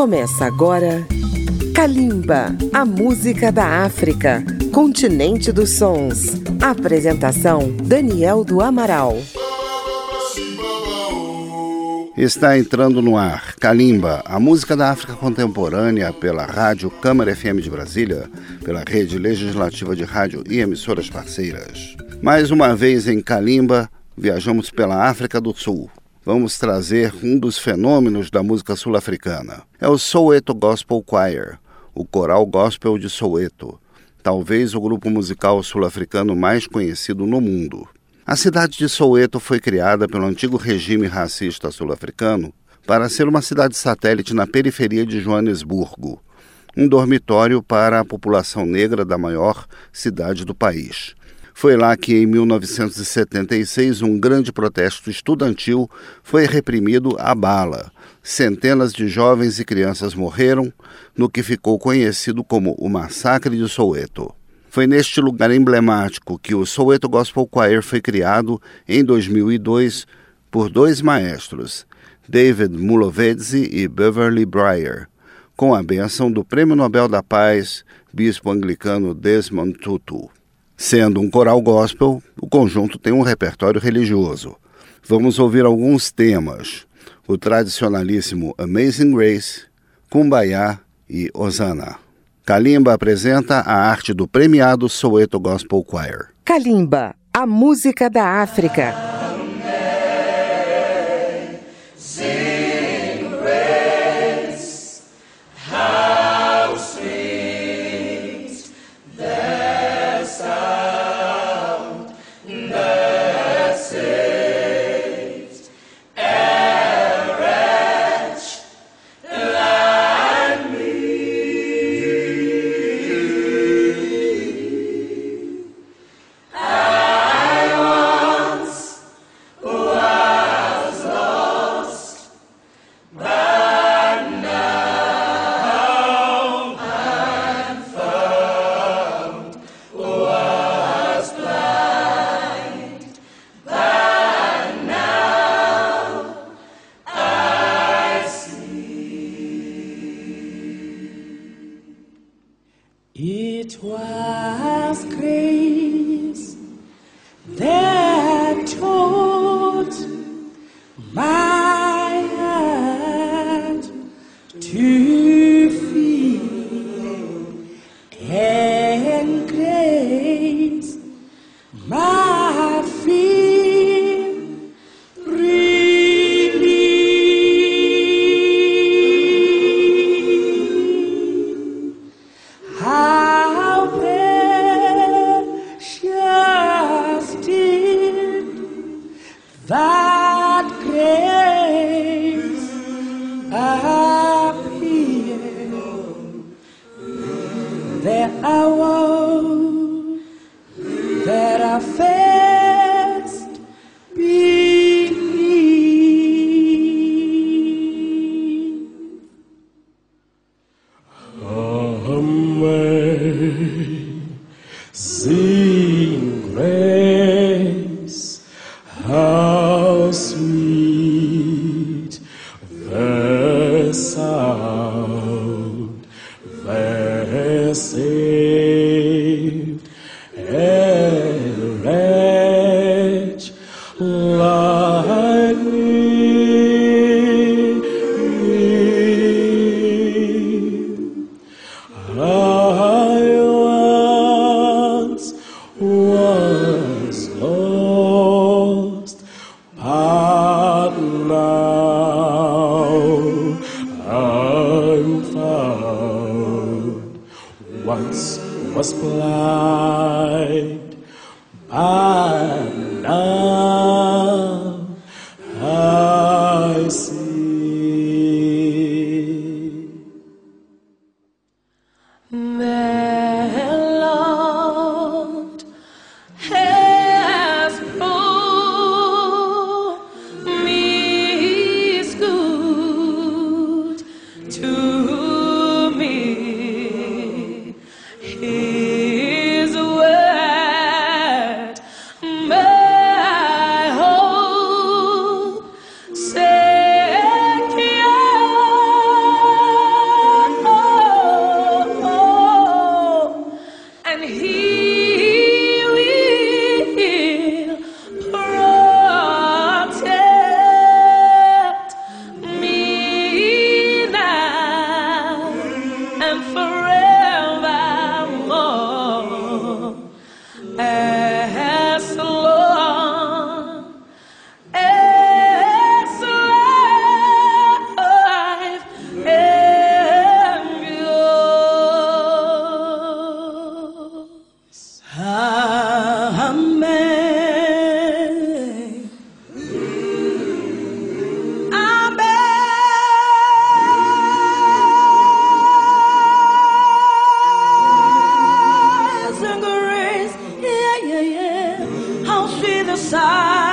Começa agora Kalimba, a música da África, continente dos sons. Apresentação Daniel do Amaral. Está entrando no ar Kalimba, a música da África contemporânea pela Rádio Câmara FM de Brasília, pela Rede Legislativa de Rádio e emissoras parceiras. Mais uma vez em Kalimba, viajamos pela África do Sul. Vamos trazer um dos fenômenos da música sul-africana. É o Soweto Gospel Choir, o coral gospel de Soweto, talvez o grupo musical sul-africano mais conhecido no mundo. A cidade de Soweto foi criada pelo antigo regime racista sul-africano para ser uma cidade satélite na periferia de Joanesburgo, um dormitório para a população negra da maior cidade do país. Foi lá que, em 1976, um grande protesto estudantil foi reprimido à bala. Centenas de jovens e crianças morreram no que ficou conhecido como o Massacre de Soweto. Foi neste lugar emblemático que o Soweto Gospel Choir foi criado em 2002 por dois maestros, David Mulovedzi e Beverly Breyer, com a benção do Prêmio Nobel da Paz, bispo anglicano Desmond Tutu. Sendo um coral gospel, o conjunto tem um repertório religioso. Vamos ouvir alguns temas: o tradicionalíssimo Amazing Grace, Kumbaya e Osana. Kalimba apresenta a arte do premiado Soweto Gospel Choir. Kalimba, a música da África. I want, that I felt. Man. life.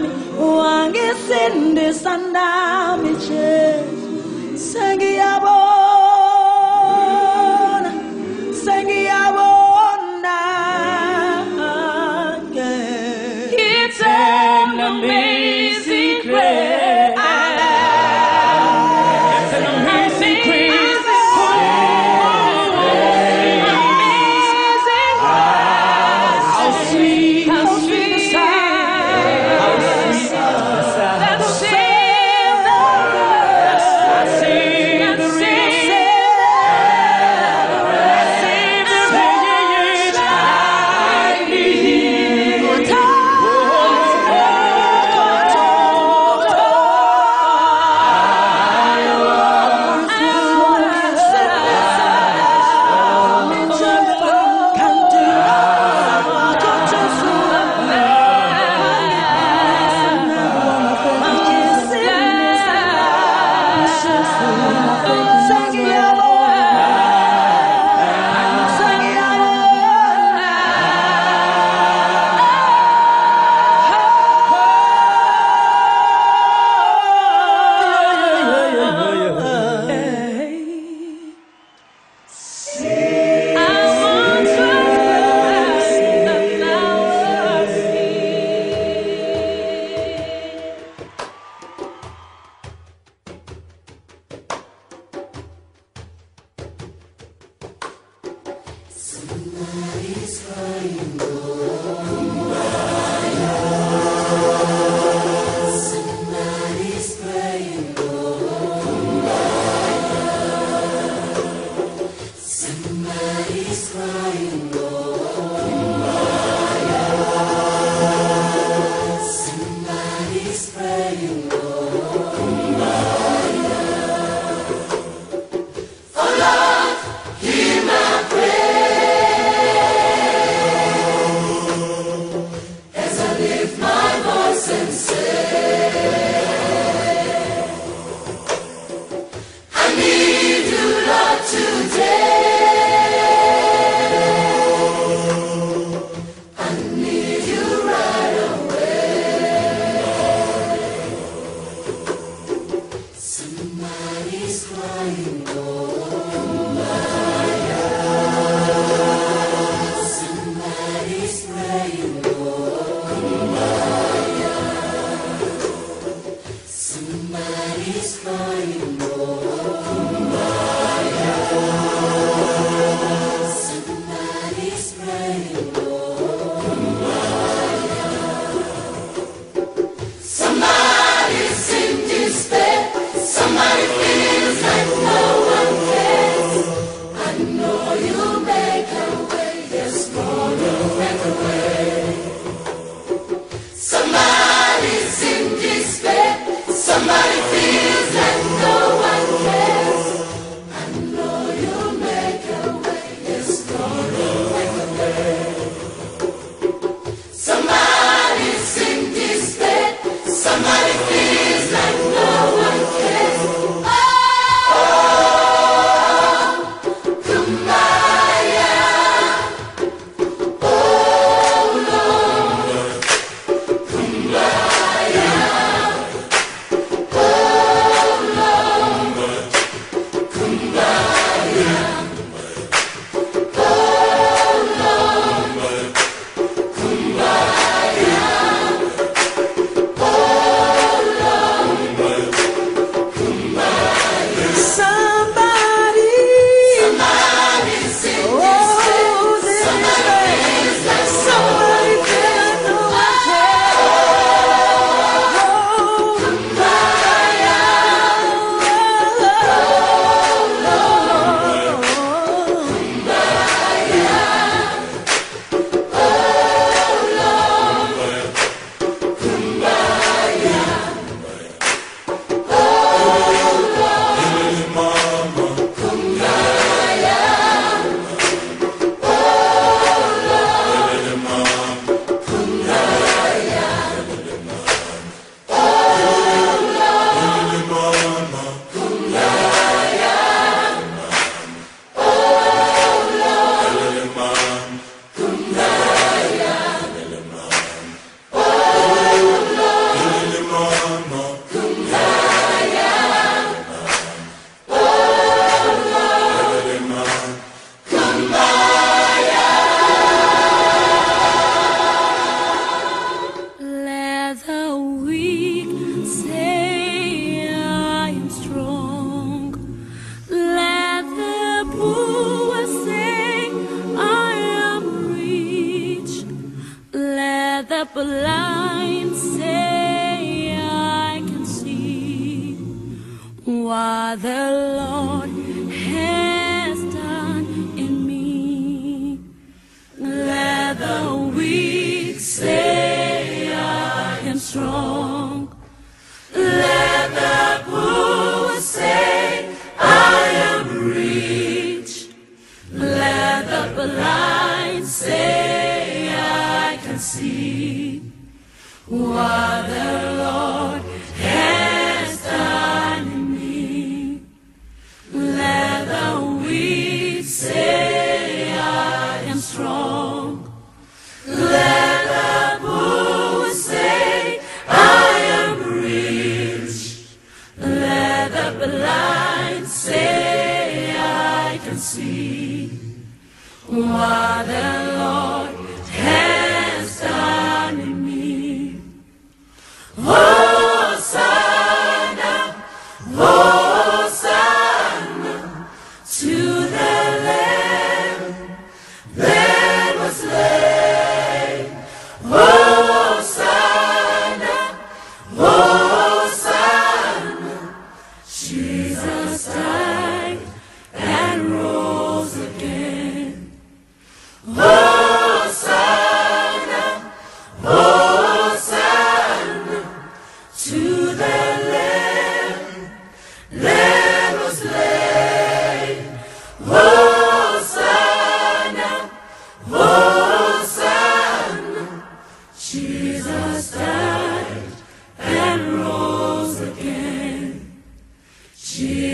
nami wangesendisa ndami jesu. Sengiyabona blind say I can see what the Lord has done in me. Let the weak say I am strong. Let the poor say I am rich. Let the blind say I can see what the Lord has done in me. Let the weak say I am strong. Let the poor say I am rich. Let the blind say I can see what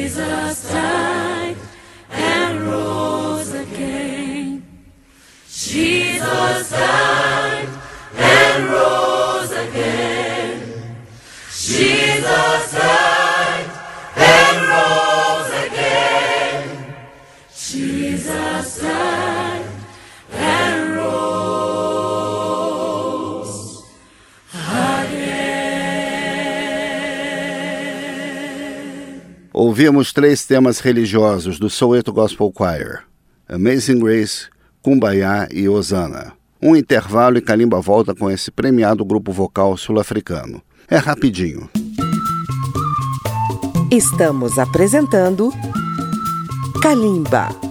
Jesus Ouvimos três temas religiosos do Soweto Gospel Choir: Amazing Grace, Kumbaya e Osana. Um intervalo e Kalimba volta com esse premiado grupo vocal sul-africano. É rapidinho. Estamos apresentando Kalimba.